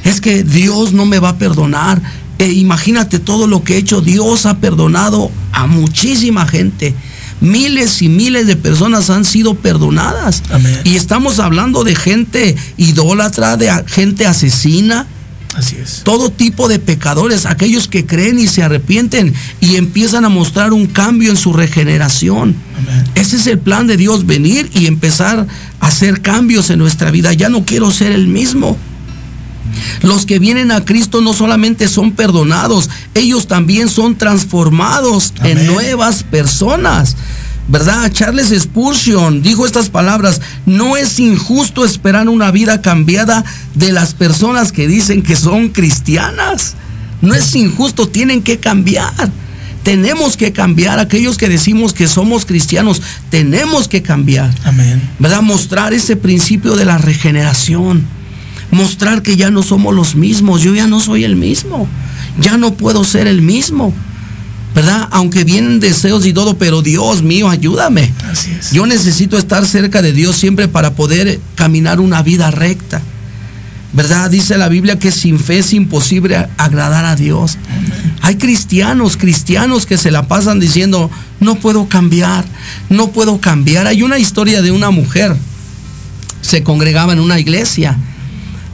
Speaker 5: Es que Dios no me va a perdonar. E imagínate todo lo que he hecho. Dios ha perdonado a muchísima gente. Miles y miles de personas han sido perdonadas. Y estamos hablando de gente idólatra, de gente asesina.
Speaker 4: Así es.
Speaker 5: Todo tipo de pecadores, aquellos que creen y se arrepienten y empiezan a mostrar un cambio en su regeneración. Ese es el plan de Dios, venir y empezar a hacer cambios en nuestra vida. Ya no quiero ser el mismo. Los que vienen a Cristo no solamente son perdonados, ellos también son transformados en nuevas personas. ¿Verdad? Charles Spurgeon dijo estas palabras, no es injusto esperar una vida cambiada de las personas que dicen que son cristianas. No es injusto, tienen que cambiar. Tenemos que cambiar. Aquellos que decimos que somos cristianos, tenemos que cambiar.
Speaker 4: Amén.
Speaker 5: ¿Verdad? Mostrar ese principio de la regeneración mostrar que ya no somos los mismos, yo ya no soy el mismo, ya no puedo ser el mismo. ¿Verdad? Aunque vienen deseos y todo, pero Dios mío, ayúdame.
Speaker 4: Así es.
Speaker 5: Yo necesito estar cerca de Dios siempre para poder caminar una vida recta. ¿Verdad? Dice la Biblia que sin fe es imposible agradar a Dios. Hay cristianos, cristianos que se la pasan diciendo, no puedo cambiar, no puedo cambiar. Hay una historia de una mujer, se congregaba en una iglesia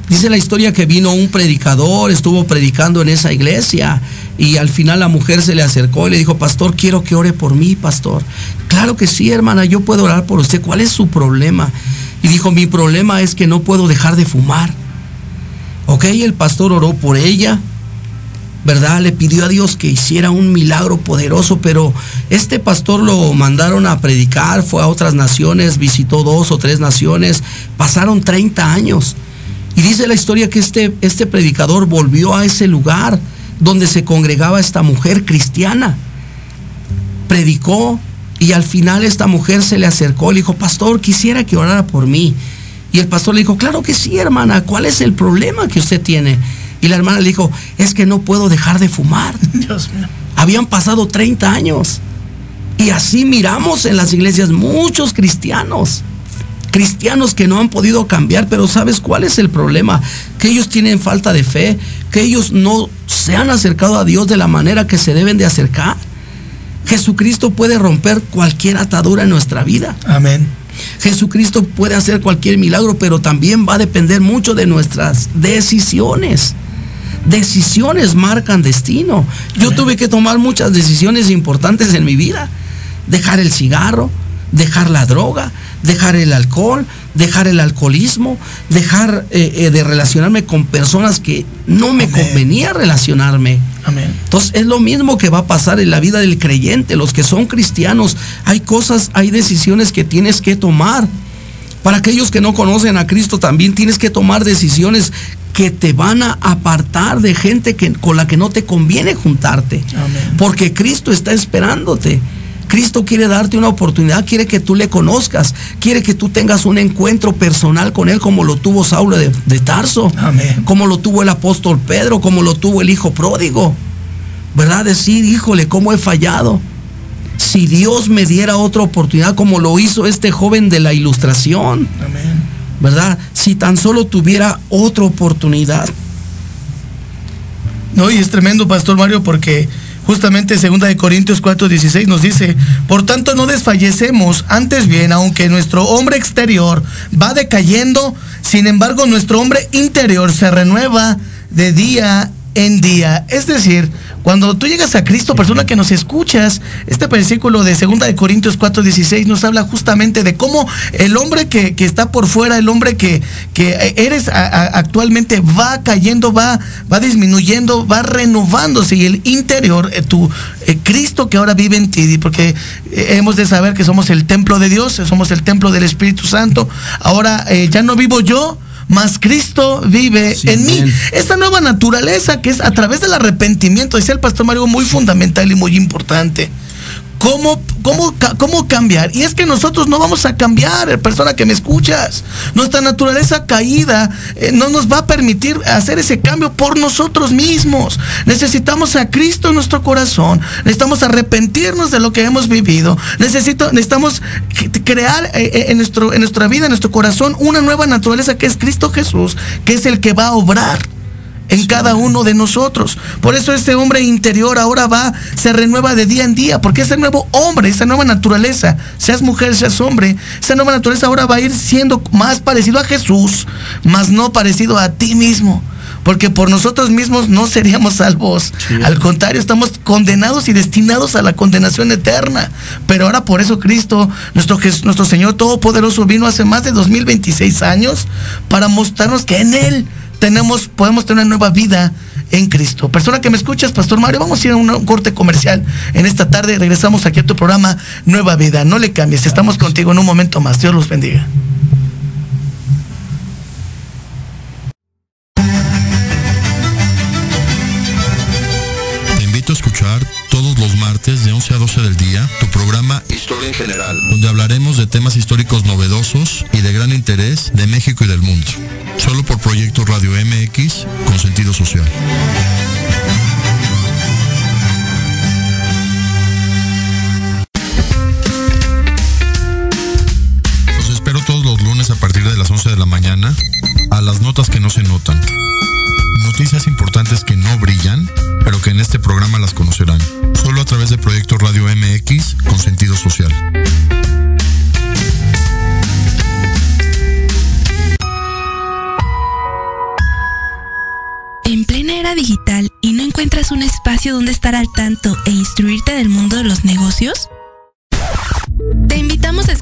Speaker 5: Dice la historia que vino un predicador, estuvo predicando en esa iglesia y al final la mujer se le acercó y le dijo, pastor, quiero que ore por mí, pastor. Claro que sí, hermana, yo puedo orar por usted. ¿Cuál es su problema? Y dijo, mi problema es que no puedo dejar de fumar. Ok, el pastor oró por ella, ¿verdad? Le pidió a Dios que hiciera un milagro poderoso, pero este pastor lo mandaron a predicar, fue a otras naciones, visitó dos o tres naciones, pasaron 30 años y dice la historia que este, este predicador volvió a ese lugar donde se congregaba esta mujer cristiana. Predicó y al final esta mujer se le acercó y le dijo, pastor, quisiera que orara por mí. Y el pastor le dijo, claro que sí, hermana, ¿cuál es el problema que usted tiene? Y la hermana le dijo, es que no puedo dejar de fumar.
Speaker 4: Dios mío.
Speaker 5: Habían pasado 30 años. Y así miramos en las iglesias muchos cristianos cristianos que no han podido cambiar, pero ¿sabes cuál es el problema? Que ellos tienen falta de fe, que ellos no se han acercado a Dios de la manera que se deben de acercar. Jesucristo puede romper cualquier atadura en nuestra vida.
Speaker 4: Amén.
Speaker 5: Jesucristo puede hacer cualquier milagro, pero también va a depender mucho de nuestras decisiones. Decisiones marcan destino. Yo tuve que tomar muchas decisiones importantes en mi vida. Dejar el cigarro, dejar la droga, dejar el alcohol, dejar el alcoholismo, dejar eh, eh, de relacionarme con personas que no me convenía relacionarme.
Speaker 4: Amén.
Speaker 5: Entonces es lo mismo que va a pasar en la vida del creyente, los que son cristianos. Hay cosas, hay decisiones que tienes que tomar. Para aquellos que no conocen a Cristo también tienes que tomar decisiones que te van a apartar de gente que, con la que no te conviene juntarte.
Speaker 4: Amén.
Speaker 5: Porque Cristo está esperándote. Cristo quiere darte una oportunidad, quiere que tú le conozcas, quiere que tú tengas un encuentro personal con Él como lo tuvo Saulo de, Tarso,
Speaker 4: Amén.
Speaker 5: como lo tuvo el apóstol Pedro, como lo tuvo el hijo pródigo. ¿Verdad? Decir, híjole, ¿cómo he fallado? Si Dios me diera otra oportunidad como lo hizo este joven de la ilustración.
Speaker 4: Amén.
Speaker 5: ¿Verdad? Si tan solo tuviera otra oportunidad.
Speaker 4: No, y es tremendo, Pastor Mario, porque justamente segunda de Corintios 4:16 nos dice, por tanto no desfallecemos, antes bien, aunque nuestro hombre exterior va decayendo, sin embargo nuestro hombre interior se renueva de día en día. Es decir, cuando tú llegas a Cristo, persona que nos escuchas, este versículo de 2 de Corintios 4:16 nos habla justamente de cómo el hombre que, está por fuera, el hombre que, que eres actualmente va cayendo, va, va disminuyendo, va renovándose y el interior, eh, tu eh, Cristo que ahora vive en ti, porque eh, hemos de saber que somos el templo de Dios, somos el templo del Espíritu Santo. Ahora ya no vivo yo, mas Cristo vive en mí. Esta nueva naturaleza que es a través del arrepentimiento, decía el pastor Mario, muy fundamental y muy importante. ¿Cómo, ¿cómo, ¿cómo cambiar? Y es que nosotros no vamos a cambiar, eh, persona que me escuchas. Nuestra naturaleza caída eh, no nos va a permitir hacer ese cambio por nosotros mismos. Necesitamos a Cristo en nuestro corazón. Necesitamos arrepentirnos de lo que hemos vivido. Necesito, necesitamos crear eh, en, nuestro, en nuestra vida, en nuestro corazón, una nueva naturaleza que es Cristo Jesús, que es el que va a obrar en cada uno de nosotros. Por eso este hombre interior ahora va, se renueva de día en día, porque ese nuevo hombre, esa nueva naturaleza, seas mujer, seas hombre, esa nueva naturaleza ahora va a ir siendo más parecido a Jesús, más no parecido a ti mismo. Porque por nosotros mismos no seríamos salvos. Al contrario, estamos condenados y destinados a la condenación eterna. Pero ahora por eso Cristo, nuestro, nuestro Señor Todopoderoso, vino hace más de 2026 años para mostrarnos que en Él tenemos, podemos tener una nueva vida en Cristo. Persona que me escuchas, Pastor Mario, vamos a ir a un corte comercial en esta tarde. Regresamos aquí a tu programa Nueva Vida. No le cambies, estamos contigo en un momento más. Dios los bendiga.
Speaker 10: Te invito a escuchar todos los martes de 11 a 12 del día tu programa Historia en General, donde hablaremos de temas históricos novedosos y de gran interés de México y del mundo solo por Proyecto Radio MX con sentido social. Los espero todos los lunes a partir de las 11 de la mañana a las notas que no se notan. Noticias importantes que no brillan, pero que en este programa las conocerán. Solo a través de Proyecto Radio MX con sentido social.
Speaker 11: digital y no encuentras un espacio donde estar al tanto e instruirte del mundo de los negocios?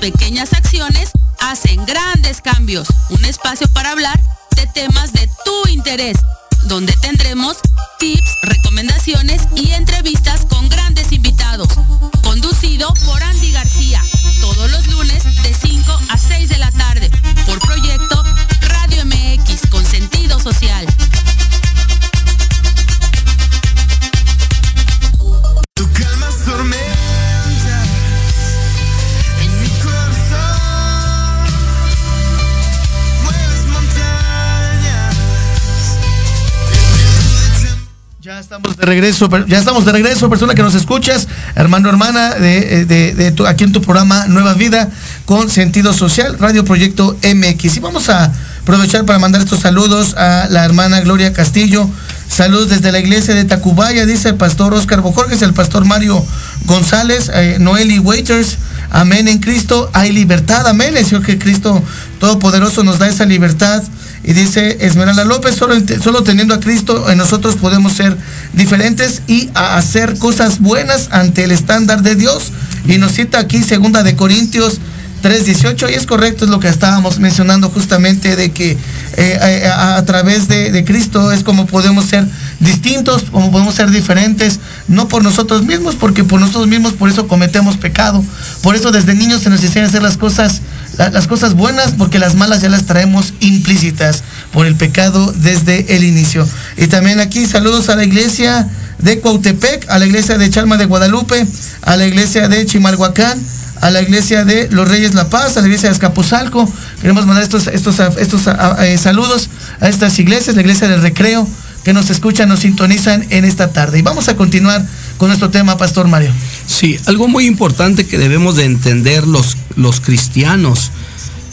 Speaker 12: Pequeñas acciones hacen grandes cambios. Un espacio para hablar de temas de tu interés, donde tendremos tips, recomendaciones y entrevistas con grandes invitados. Conducido por Andy García,
Speaker 4: Ya estamos de regreso, ya estamos de regreso, persona que nos escuchas, hermano, hermana, de, de, aquí en tu programa Nueva Vida con sentido social, Radio Proyecto MX. Y vamos a aprovechar para mandar estos saludos a la hermana Gloria Castillo. Saludos desde la iglesia de Tacubaya, dice el pastor Oscar Bojorges, el pastor Mario González, eh, Noeli Waiters. Amén en Cristo, hay libertad. Amén, Señor que Cristo Todopoderoso nos da esa libertad. Y dice Esmeralda López, solo, solo teniendo a Cristo en nosotros podemos ser diferentes y hacer cosas buenas ante el estándar de Dios. Y nos cita aquí segunda de Corintios 3.18 y es correcto, es lo que estábamos mencionando justamente de que eh, eh, a, través de, de, Cristo es como podemos ser distintos, como podemos ser diferentes, no por nosotros mismos, porque por nosotros mismos por eso cometemos pecado. Por eso desde niños se nos enseña a hacer las cosas las cosas buenas porque las malas ya las traemos implícitas por el pecado desde el inicio. Y también aquí saludos a la iglesia de Cuautepec, a la iglesia de Chalma de Guadalupe, a la iglesia de Chimalhuacán, a la iglesia de Los Reyes La Paz, a la iglesia de Escapuzalco. Queremos mandar estos, estos, estos eh, saludos a estas iglesias, la iglesia del Recreo, que nos escuchan, nos sintonizan en esta tarde. Y vamos a continuar con nuestro tema, Pastor Mario.
Speaker 5: Sí, algo muy importante que debemos de entender los, los cristianos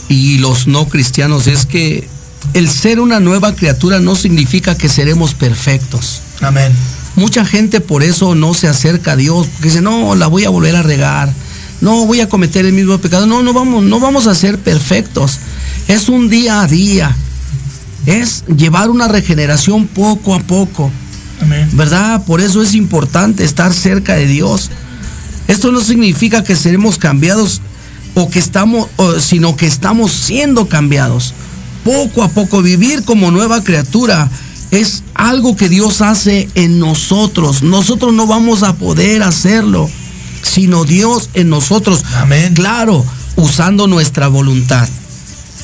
Speaker 5: y los no cristianos es que el ser una nueva criatura no significa que seremos perfectos.
Speaker 4: Amén.
Speaker 5: Mucha gente por eso no se acerca a Dios, porque dice, no, la voy a volver a regar, no voy a cometer el mismo pecado. No, no vamos, no vamos a ser perfectos. Es un día a día. Es llevar una regeneración poco a poco.
Speaker 4: Amén.
Speaker 5: ¿Verdad? Por eso es importante estar cerca de Dios. Esto no significa que seremos cambiados o que estamos, sino que estamos siendo cambiados. Poco a poco vivir como nueva criatura es algo que Dios hace en nosotros. Nosotros no vamos a poder hacerlo, sino Dios en nosotros.
Speaker 4: Amén.
Speaker 5: Claro, usando nuestra voluntad,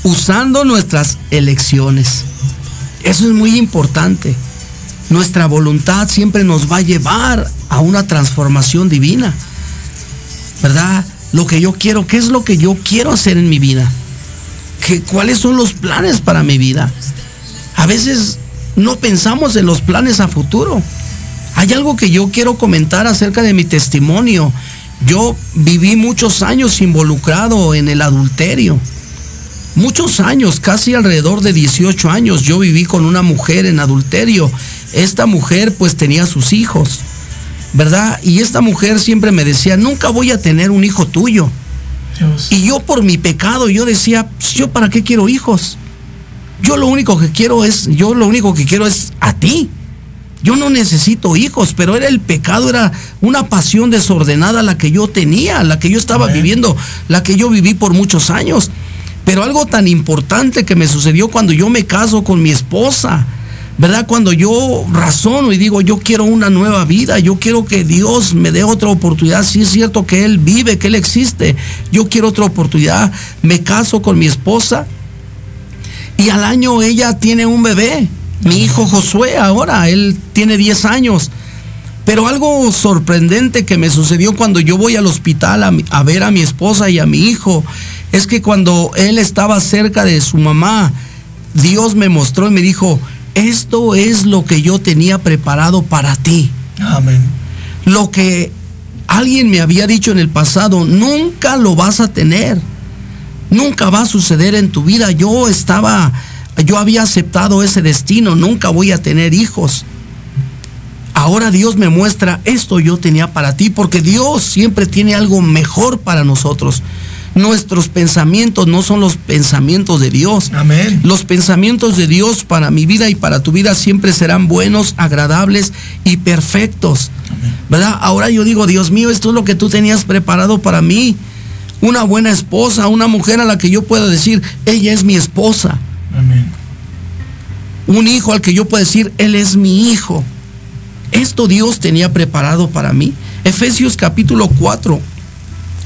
Speaker 5: usando nuestras elecciones. Eso es muy importante. Nuestra voluntad siempre nos va a llevar a una transformación divina. ¿Verdad? Lo que yo quiero, ¿qué es lo que yo quiero hacer en mi vida? ¿Qué, ¿Cuáles son los planes para mi vida? A veces no pensamos en los planes a futuro. Hay algo que yo quiero comentar acerca de mi testimonio. Yo viví muchos años involucrado en el adulterio. Muchos años, casi alrededor de 18 años, yo viví con una mujer en adulterio. Esta mujer pues tenía sus hijos, ¿verdad? Y esta mujer siempre me decía, nunca voy a tener un hijo tuyo.
Speaker 4: Dios.
Speaker 5: Y yo por mi pecado, yo decía, "Pues, yo para qué quiero hijos. Yo lo único que quiero es, yo lo único que quiero es a ti. Yo no necesito hijos, pero era el pecado, era una pasión desordenada la que yo tenía, la que yo estaba
Speaker 4: Amén.
Speaker 5: viviendo, la que yo viví por muchos años. Pero algo tan importante que me sucedió cuando yo me caso con mi esposa, ¿verdad? Cuando yo razono y digo, yo quiero una nueva vida, yo quiero que Dios me dé otra oportunidad. Si es cierto que Él vive, que Él existe, yo quiero otra oportunidad. Me caso con mi esposa y al año ella tiene un bebé, mi hijo Josué ahora, él tiene 10 años. Pero algo sorprendente que me sucedió cuando yo voy al hospital a ver a mi esposa y a mi hijo es que cuando él estaba cerca de su mamá, Dios me mostró y me dijo, esto es lo que yo tenía preparado para ti.
Speaker 4: Amén.
Speaker 5: Lo que alguien me había dicho en el pasado, nunca lo vas a tener. Nunca va a suceder en tu vida. Yo estaba, yo había aceptado ese destino. Nunca voy a tener hijos. Ahora Dios me muestra esto yo tenía para ti, porque Dios siempre tiene algo mejor para nosotros. Nuestros pensamientos no son los pensamientos de Dios.
Speaker 4: Amén.
Speaker 5: Los pensamientos de Dios para mi vida y para tu vida siempre serán buenos, agradables y perfectos. ¿Verdad? Ahora yo digo, Dios mío, esto es lo que tú tenías preparado para mí. Una buena esposa, una mujer a la que yo pueda decir, ella es mi esposa.
Speaker 4: Amén.
Speaker 5: Un hijo al que yo pueda decir, él es mi hijo. Esto Dios tenía preparado para mí. Efesios capítulo 4,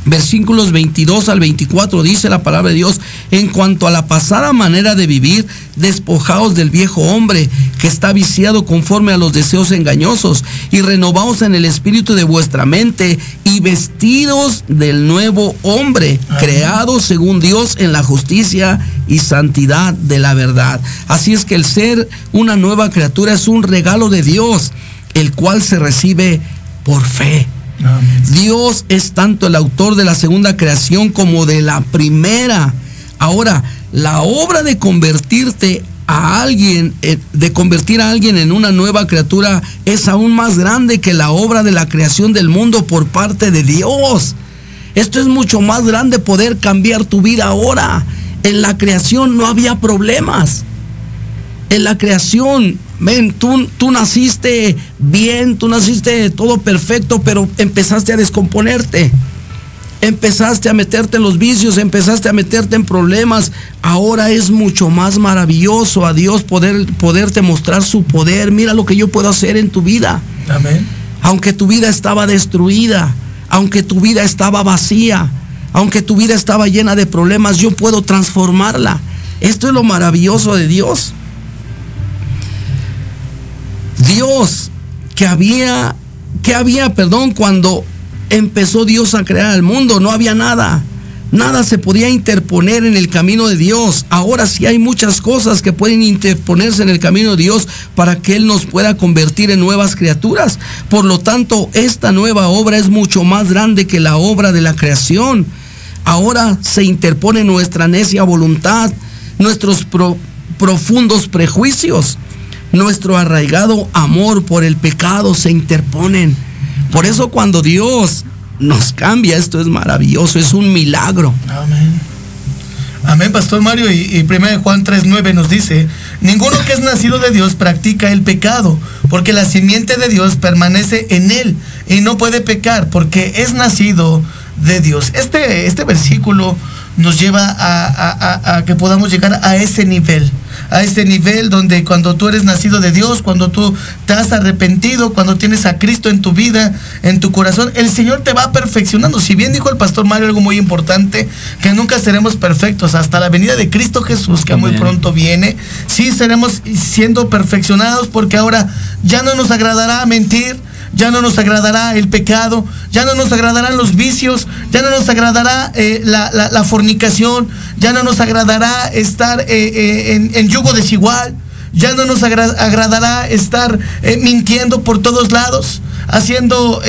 Speaker 5: versículos 22 al 24 dice la palabra de Dios, en cuanto a la pasada manera de vivir, despojaos del viejo hombre que está viciado conforme a los deseos engañosos y renovaos en el espíritu de vuestra mente y vestidos del nuevo hombre, creado según Dios en la justicia y santidad de la verdad. Así es que el ser una nueva criatura es un regalo de Dios, el cual se recibe por fe. Dios es tanto el autor de la segunda creación como de la primera. Ahora, la obra de convertirte a alguien, eh, de convertir a alguien en una nueva criatura, es aún más grande que la obra de la creación del mundo por parte de Dios. Esto es mucho más grande poder cambiar tu vida ahora. En la creación no había problemas en la creación. Ven, tú, tú naciste bien, tú naciste todo perfecto, pero empezaste a descomponerte. Empezaste a meterte en los vicios, empezaste a meterte en problemas. Ahora es mucho más maravilloso a Dios poder, poderte mostrar su poder. Mira lo que yo puedo hacer en tu vida.
Speaker 4: Amén.
Speaker 5: Aunque tu vida estaba destruida, aunque tu vida estaba vacía, aunque tu vida estaba llena de problemas, yo puedo transformarla. Esto es lo maravilloso de Dios. Dios que había, que había, perdón, cuando empezó Dios a crear el mundo, no había nada. Nada se podía interponer en el camino de Dios. Ahora sí hay muchas cosas que pueden interponerse en el camino de Dios para que Él nos pueda convertir en nuevas criaturas. Por lo tanto, esta nueva obra es mucho más grande que la obra de la creación. Ahora se interpone nuestra necia voluntad, nuestros profundos prejuicios, nuestro arraigado amor por el pecado se interponen. Por eso cuando Dios nos cambia. Esto es maravilloso, es un milagro.
Speaker 4: Amén. Amén, Pastor Mario. Y, y 1 Juan 3.9 nos dice, ninguno que es nacido de Dios practica el pecado, porque la simiente de Dios permanece en él y no puede pecar, porque es nacido de Dios. Este, este versículo nos lleva a, que podamos llegar a ese nivel, a ese nivel donde cuando tú eres nacido de Dios, cuando tú te has arrepentido, cuando tienes a Cristo en tu vida, en tu corazón, el Señor te va perfeccionando. Si bien dijo el pastor Mario algo muy importante, que nunca seremos perfectos hasta la venida de Cristo Jesús, que muy pronto viene, sí seremos siendo perfeccionados porque ahora ya no nos agradará mentir, ya no nos agradará el pecado, ya no nos agradarán los vicios, ya no nos agradará eh, la, fornicación, ya no nos agradará estar eh, eh, en, yugo desigual, ya no nos agradará estar mintiendo por todos lados, haciendo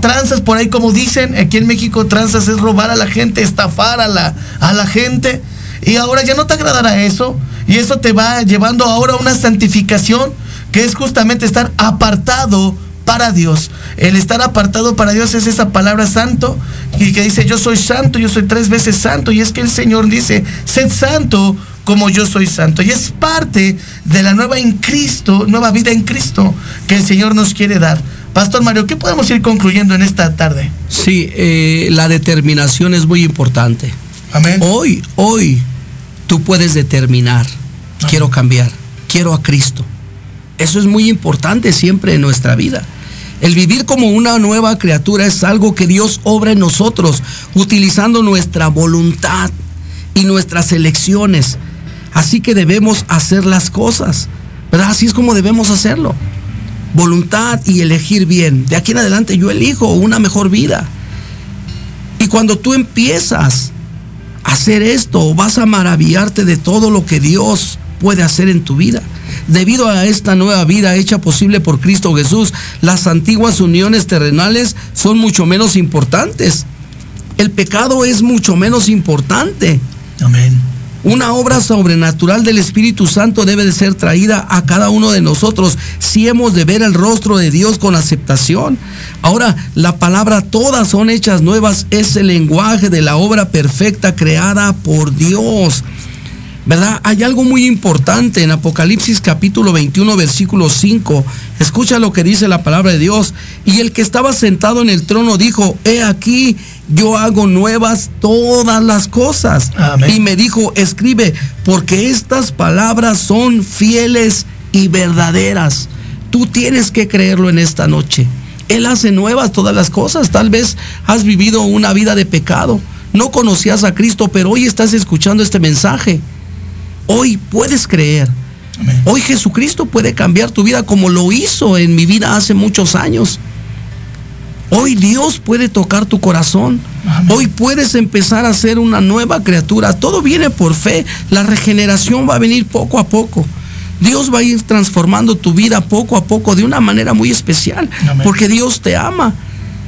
Speaker 4: tranzas por ahí como dicen, aquí en México tranzas es robar a la gente, estafar a la, a la gente. Y ahora ya no te agradará eso. Y eso te va llevando ahora a una santificación que es justamente estar apartado para Dios. El estar apartado para Dios es esa palabra santo y que dice yo soy santo, yo soy tres veces santo. Y es que el Señor dice, sed santo como yo soy santo. Y es parte de la nueva en Cristo, nueva vida en Cristo que el Señor nos quiere dar. Pastor Mario, ¿qué podemos ir concluyendo en esta tarde?
Speaker 5: Sí, eh, la determinación es muy importante.
Speaker 4: Amén.
Speaker 5: Hoy, hoy, tú puedes determinar, quiero cambiar, quiero a Cristo. Eso es muy importante siempre en nuestra vida. El vivir como una nueva criatura es algo que Dios obra en nosotros, utilizando nuestra voluntad y nuestras elecciones. Así que debemos hacer las cosas, ¿verdad? Así es como debemos hacerlo. Voluntad y elegir bien. De aquí en adelante yo elijo una mejor vida. Y cuando tú empiezas a hacer esto, vas a maravillarte de todo lo que Dios puede hacer en tu vida. Debido a esta nueva vida hecha posible por Cristo Jesús, las antiguas uniones terrenales son mucho menos importantes. El pecado es mucho menos importante.
Speaker 4: Amén.
Speaker 5: Una obra sobrenatural del Espíritu Santo debe de ser traída a cada uno de nosotros si hemos de ver el rostro de Dios con aceptación. Ahora, la palabra todas son hechas nuevas es el lenguaje de la obra perfecta creada por Dios. ¿Verdad? Hay algo muy importante en Apocalipsis capítulo 21, versículo 5. Escucha lo que dice la palabra de Dios. Y el que estaba sentado en el trono dijo, he aquí, yo hago nuevas todas las cosas. Y me dijo, escribe, porque estas palabras son fieles y verdaderas. Tú tienes que creerlo en esta noche. Él hace nuevas todas las cosas. Tal vez has vivido una vida de pecado. No conocías a Cristo, pero hoy estás escuchando este mensaje Hoy puedes creer. Hoy Jesucristo puede cambiar tu vida como lo hizo en mi vida hace muchos años. Hoy Dios puede tocar tu corazón. Hoy puedes empezar a ser una nueva criatura. Todo viene por fe. La regeneración va a venir poco a poco. Dios va a ir transformando tu vida poco a poco de una manera muy especial. Porque Dios te ama.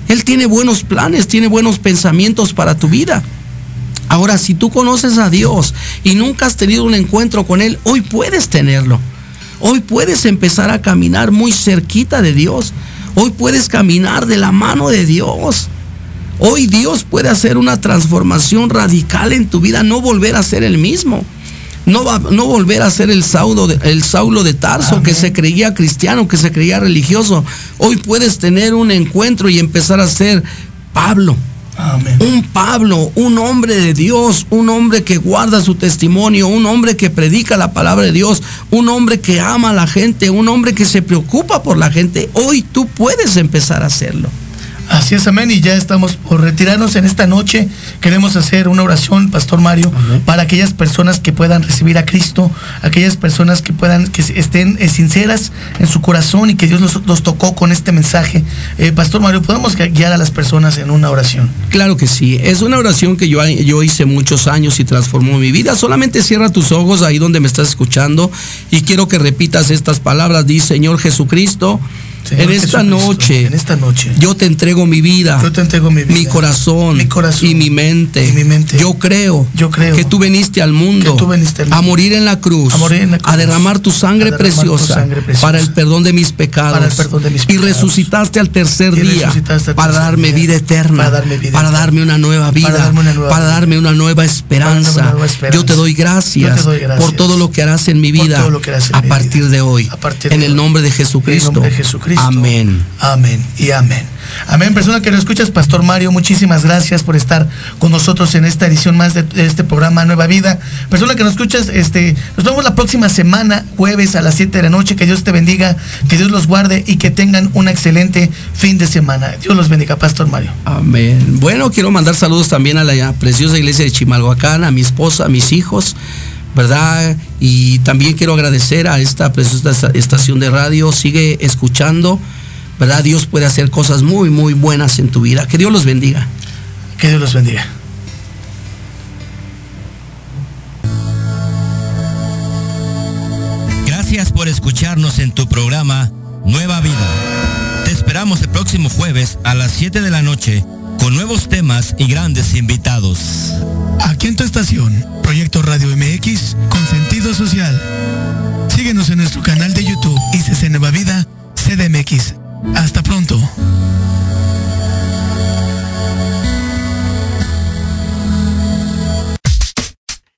Speaker 5: Él tiene buenos planes, tiene buenos pensamientos para tu vida. Ahora, si tú conoces a Dios y nunca has tenido un encuentro con Él, hoy puedes tenerlo. Hoy puedes empezar a caminar muy cerquita de Dios. Hoy puedes caminar de la mano de Dios. Hoy Dios puede hacer una transformación radical en tu vida, no volver a ser el mismo. No, va, no volver a ser el Saulo de, el Saulo de Tarso que se creía cristiano, que se creía religioso. Hoy puedes tener un encuentro y empezar a ser Pablo un Pablo, un hombre de Dios, un hombre que guarda su testimonio, un hombre que predica la palabra de Dios, un hombre que ama a la gente, un hombre que se preocupa por la gente. Hoy tú puedes empezar a hacerlo.
Speaker 4: Así es, amén. Y ya estamos por retirarnos en esta noche. Queremos hacer una oración, Pastor Mario, para aquellas personas que puedan recibir a Cristo, aquellas personas que puedan, que estén eh, sinceras en su corazón y que Dios los, tocó con este mensaje. Eh, Pastor Mario, ¿podemos guiar a las personas en una oración?
Speaker 5: Claro que sí. Es una oración que yo, yo hice muchos años y transformó mi vida. Solamente cierra tus ojos ahí donde me estás escuchando y quiero que repitas estas palabras. Dice, Señor Jesucristo, en esta noche,
Speaker 4: en esta noche,
Speaker 5: yo te entrego mi vida,
Speaker 4: yo te entrego mi, vida,
Speaker 5: mi corazón,
Speaker 4: mi corazón
Speaker 5: y mi mente.
Speaker 4: Y mi mente.
Speaker 5: Yo creo,
Speaker 4: yo creo
Speaker 5: que tú viniste al mundo,
Speaker 4: tú viniste al
Speaker 5: mundo a, morir en la cruz,
Speaker 4: a, morir en la cruz,
Speaker 5: a derramar tu sangre,
Speaker 4: derramar
Speaker 5: preciosa,
Speaker 4: tu sangre preciosa
Speaker 5: para el perdón de mis pecados,
Speaker 4: de mis
Speaker 5: y resucitaste al tercer día
Speaker 4: al
Speaker 5: para darme
Speaker 4: día,
Speaker 5: vida eterna,
Speaker 4: para darme, vida
Speaker 5: para darme una nueva vida,
Speaker 4: para darme una nueva,
Speaker 5: para darme una nueva esperanza.
Speaker 4: Una nueva esperanza.
Speaker 5: Yo, te doy gracias,
Speaker 4: yo te doy gracias
Speaker 5: por todo lo que harás en mi vida a partir de hoy, en el nombre de Jesucristo.
Speaker 4: Jesucristo.
Speaker 5: Amén.
Speaker 4: Amén y amén. Amén, persona que lo escuchas, Pastor Mario, muchísimas gracias por estar con nosotros en esta edición más de este programa Nueva Vida. Persona que nos escuchas, este, nos vemos la próxima semana, jueves a las 7 de la noche. Que Dios te bendiga, que Dios los guarde y que tengan un excelente fin de semana. Dios los bendiga, Pastor Mario.
Speaker 5: Amén. Bueno, quiero mandar saludos también a la preciosa iglesia de Chimalhuacán, a mi esposa, a mis hijos. ¿Verdad? Y también quiero agradecer a esta preciosa estación de radio. Sigue escuchando, ¿verdad? Dios puede hacer cosas muy, muy buenas en tu vida. Que Dios los bendiga.
Speaker 4: Que Dios los bendiga.
Speaker 3: Gracias por escucharnos en tu programa Nueva Vida. Te esperamos el próximo jueves a las 7 de la noche con nuevos temas y grandes invitados.
Speaker 4: Aquí en tu estación, Proyecto Radio MX con sentido social. Síguenos en nuestro canal de YouTube ICC Nueva Vida CDMX. Hasta pronto.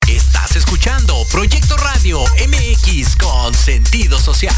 Speaker 1: Estás escuchando Proyecto Radio MX con sentido social.